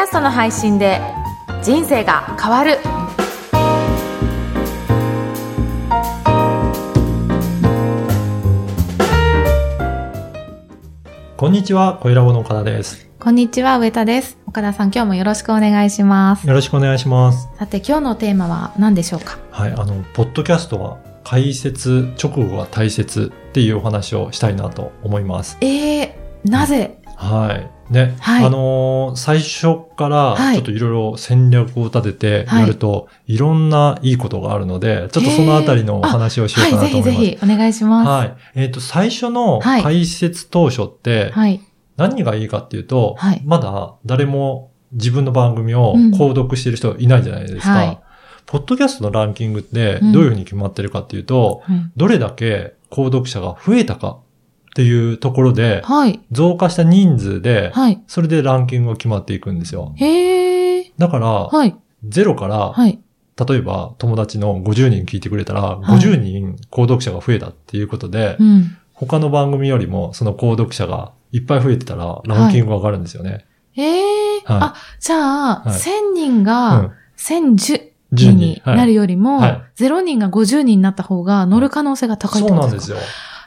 キャストの配信で人生が変わるこんにちは、小ラボの岡田です。こんにちは上田です岡田さん今日もよろしくお願いしますよろしくお願いします。さて今日のテーマは何でしょうか？はい、あの、ポッドキャストは解説直後が大切っていうお話をしたいなと思います。えー、なぜ？はい。ね。はい。あのー最初からはい。ちょっといろいろ戦略を立ててやると、い、ろんないいことがあるので、ちょっとそのあたりのお話をしようかなと思います。はい。ぜひぜひお願いします。はい。えっ、と、最初のはい。解説当初って、はい。何がいいかっていうと、はい。まだ誰も自分の番組をうん。購読してる人いないじゃないですか。はい。ポッドキャストのランキングってうん。どういうふうに決まってるかっていうと、うんどれだけ購読者が増えたかっていうところで、はい。増加した人数で、はい。それでランキングが決まっていくんですよ。へえだから、はい。ゼロから、はい。例えば友達の50人聞いてくれたら、はい。50人購読者が増えたっていうことで、うん。他の番組よりもその購読者がいっぱい増えてたら、ランキングが上がるんですよね。ええはい。あ、じゃあ、はい。1000人うがん。1010 10人にはい。なるよりも、はい。0人が50人になった方が乗る可能性が高いってことでか？そうなんですすよ。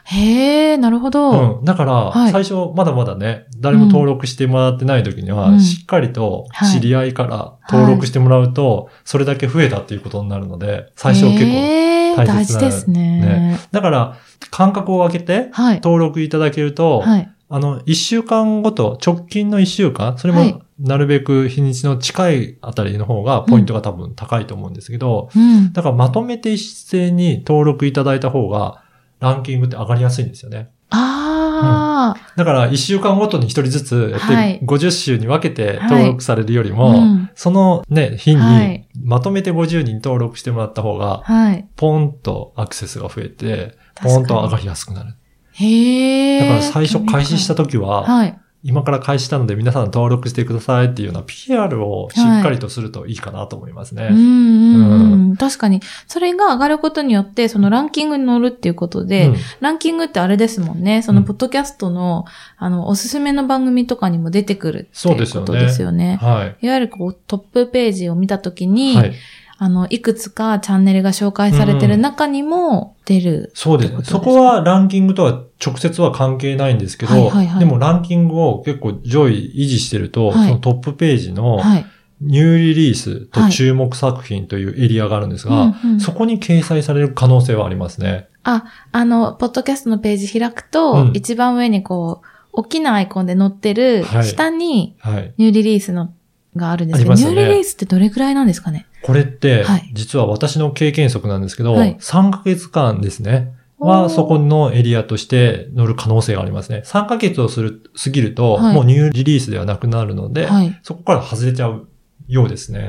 へえ、なるほど。うん。だから、はい最初、まだまだね、誰も登録してもらってない時には、うんしっかりとはい知り合いから登録してもらうと、それだけ増えたっていうことになるので、最初結構。大切な大事ですね。だから、間隔を空けて、はい。登録いただけると、はい。あの、一週間ごと、直近の一週間、それはいも、なるべく日にちの近いあたりの方が、ポイントが多分高いと思うんですけど、うん。だからまとめて一斉に登録いただいた方が、ランキングって上がりやすいんですよね。ああ、だから、一週間ごとに一人ずつやはいって、50週に分けてはい登録されるよりも、うんそのね、日はいに、まとめて50人登録してもらった方が、はい。ポンとアクセスが増えて、ポンと上がりやすくなる。へえ。だから最初開始した時は、はい。今から開始したので皆さん登録してくださいっていうような PR をしっかりとするといいかなと思いますね。うんうんうん。確かに。それが上がることによって、そのランキングに乗るっていうことで、うんランキングってあれですもんね。そのポッドキャストの、あの、おすすめの番組とかにも出てくるっていううそですよねことですよね。はい。いわゆるこうトップページを見たときに、はい。あの、いくつかチャンネルが紹介されてる中にも出る。そうですね。ってことですか？そこはランキングとは直接は関係ないんですけど、はいはいはいでもランキングを結構上位維持してると、はいそのトップページのはい。ニューリリースと注目作品というエリアがあるんですが、うんうんそこに掲載される可能性はありますね。あ、あの、ポッドキャストのページ開くと、うん一番上にこう、大きなアイコンで載ってる、はい下にはい。ニューリリースのがあるんですけど、ねニューリリースってどれくらいなんですかね？これってはい、実は私の経験則なんですけど、はい3ヶ月間ですね。は、そこのエリアとして乗る可能性がありますね。3ヶ月をする、過ぎると、はいもうニューリリースではなくなるので、はい。そこから外れちゃうようですね。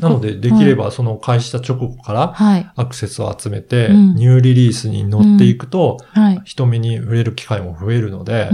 なので、できればその開始した直後からはい。アクセスを集めて、うんニューリリースに乗っていくと、はい。人目に触れる機会も増えるので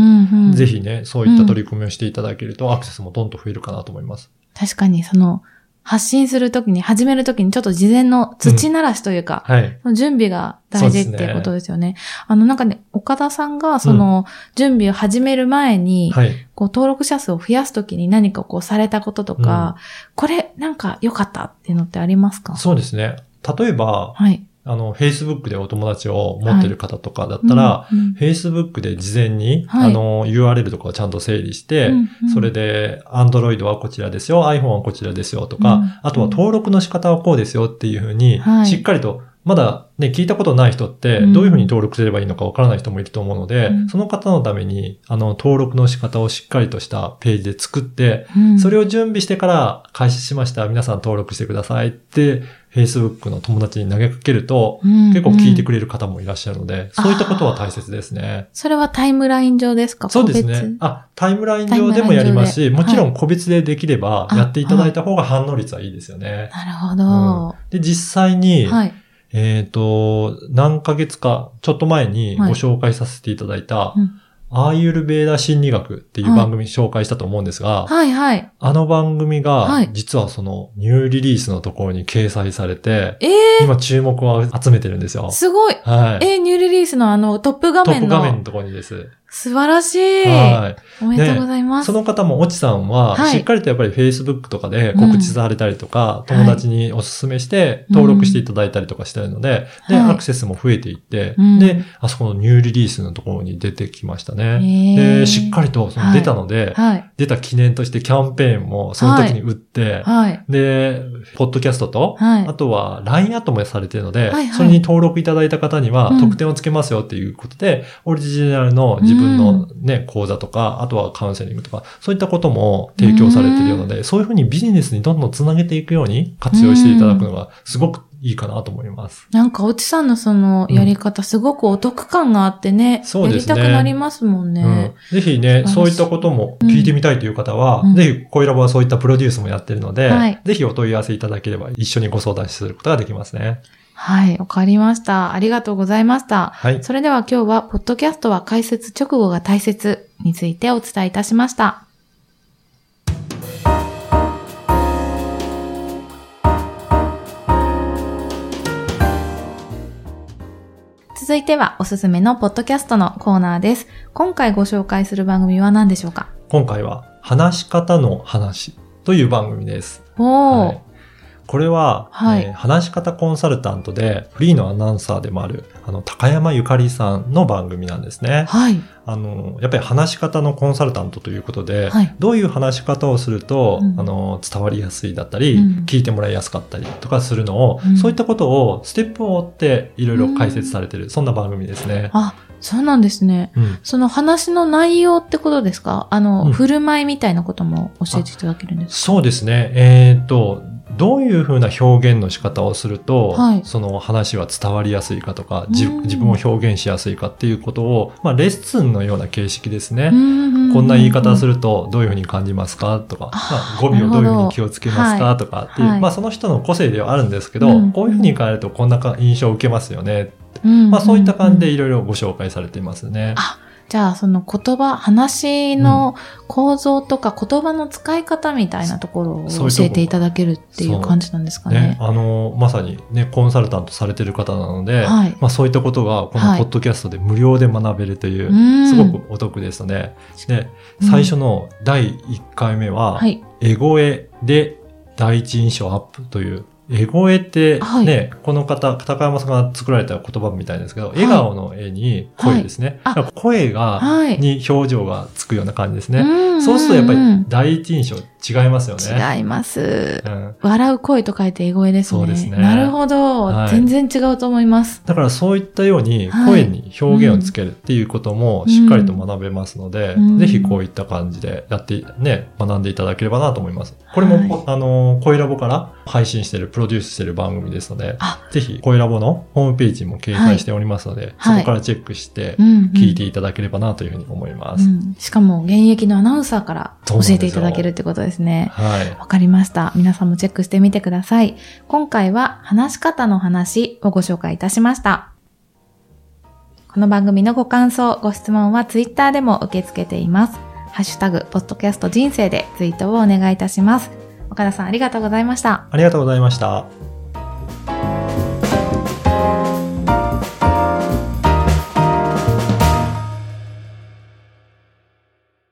ぜひね、そういった取り組みをしていただけると、アクセスもどんどん増えるかなと思います。確かに、その、発信するときに、始めるときに、ちょっと事前の土ならしというか、はい。準備が大事っていうことですよね。あの、なんかね、岡田さんが、その、準備を始める前に、はい。こう、登録者数を増やすときに何かこう、されたこととか、これ、なんか良かったっていうのってありますか？そうですね。例えば、はい。あの、Facebook でお友達を持ってる方とかだったら、うんうん。Facebook で事前に、はい。あの、URL とかをちゃんと整理して、うんうん。それで、Android はこちらですよ、iPhone はこちらですよとか、うん。あとは登録の仕方はこうですよっていうふうに、はい。しっかりと、まだね、聞いたことない人って、うんどういうふうに登録すればいいのかわからない人もいると思うので、うんその方のために、あの、登録の仕方をしっかりとしたページで作って、うんそれを準備してから開始しました。皆さん登録してくださいって、Facebook の友達に投げかけると、うん結構聞いてくれれる方もいらっしゃるので、そういったことは大切ですね。それはタイムライン上ですか？そうですね。あ、タイムライン上でもやりますし、もちろん個別でできればあやっていただいた方が反応率はいいですよね。なるほど。で、実際に、はい。えっ、と、何ヶ月か、ちょっと前にご紹介させていただいた、うんアーユルベーダ心理学っていう番組紹介したと思うんですが、はいはい。あの番組はい、が実はそのニューリリースのところに掲載されて、ええ今注目を集めてるんですよ。すごい。はい。えーニューリリースのあのトップ画トップ面の。画面のところにです。素晴らしい。はい。おめでとうございます。その方も、おちさんは、はいしっかりとやっぱり Facebook とかで告知されたりとか、うん友達にお勧めして、登録していただいたりとかしてるので、で、はいアクセスも増えていって、うんで、あそこのニューリリースのところに出てきましたへね。ーで、しっかりとその出たので、はい。出た記念としてキャンペーンもその時に打って、はい。で、ポッドキャストと、はいあとは LINE アットもされているので、それに登録いただいた方にはうん特典をつけますよっていうことで、オリジナルの自分のね、講座とか、あとはカウンセリングとか、そういったことも提供されているので、そういうふうにビジネスにどんどんつなげていくように活用していただくのがすごくいいかなと思います。なんか、おちさんのそのやり方、すごくお得感があってね、そうですね。やりたくなりますもんね。うん、ぜひね、そういったことも聞いてみたいという方は、うん。ぜひ、恋ラボはそういったプロデュースもやってるので、はい。ぜひお問い合わせいただければ一緒にご相談することができますね。はい、わかりました。ありがとうございました。はい。それでは今日は、ポッドキャストは解説直後が大切についてお伝えいたしました。続いてはおすすめのポッドキャストのコーナーです。今回ご紹介する番組は何でしょうか？今回は、話し方の話という番組です。おー、はいこれは、はいえー話し方コンサルタントで、フリーのアナウンサーでもある、あの、高山ゆかりさんの番組なんですね。はい。あの、やっぱり話し方のコンサルタントということで、はいどういう話し方をすると、うんあの、伝わりやすいだったり、うん聞いてもらいやすかったりとかするのを、うんそういったことをステップを追っていろいろ解説されてる、そんな番組ですね。あ、そうなんですね。うん。その話の内容ってことですか？あの、うん振る舞いみたいなことも教えていただけるんですそうですね。えっ、と、どういうふうな表現の仕方をすると、はいその話は伝わりやすいかとか、自分を表現しやすいかっていうことを、まあ、レッスンのような形式ですね。かここんな言い方する。るとどういうふうに感じますかとか、あまあ語尾をどういうふうに気をつけますか、はいとかっていう、はいまあその人の個性ではあるんですけど、うんこういうふうに変えるとこんなか印象を受けますよね。うんまあそういった感じでうんいろいろご紹介されていますね。あじゃあ、その言葉、話の構造とか言葉の使い方みたいなところを教えていただけるっていう感じなんですかね。ね、あの、まさにね、コンサルタントされてる方なので、はい。まあそういったことがこはい。のポッドキャストで無料で学べるという、うん。すごくお得ですので、最初の第1回目は、はい。エゴエで第一印象アップという、エゴエってね、はいこの方、高山さんが作られた言葉みたいですけど、い笑顔の絵に声ですね。はい声が、はいに表情がつくような感じですね。んそうするとやっぱうんり第一印象違いますよね。違います。うん笑う声と書いて英声ですね。そうですねなるほど、はい全然違うと思います。だからそういったようにはい声に表現をつけるっていうこともしっかりと学べますので、うんぜひこういった感じでやって、ね、学んでいただければなと思います。これも、はいあの、声ラボから配信している、プロデュースしている番組ですので、あぜひ声ラボのホームページも掲載しておりますので、はいそこからチェックしてうん、うん聞いていただければなというふうに思います。うんしかも、現役のアナウンサーから教えていただけるってことですね。はい。わかりました。皆さんもチェックしてみてください。今回は話し方の話をご紹介いたしました。この番組のご感想、ご質問はツイッターでも受け付けています。ハッシュタグ、ポッドキャスト人生でツイートをお願いいたします。岡田さんありがとうございました。ありがとうございました。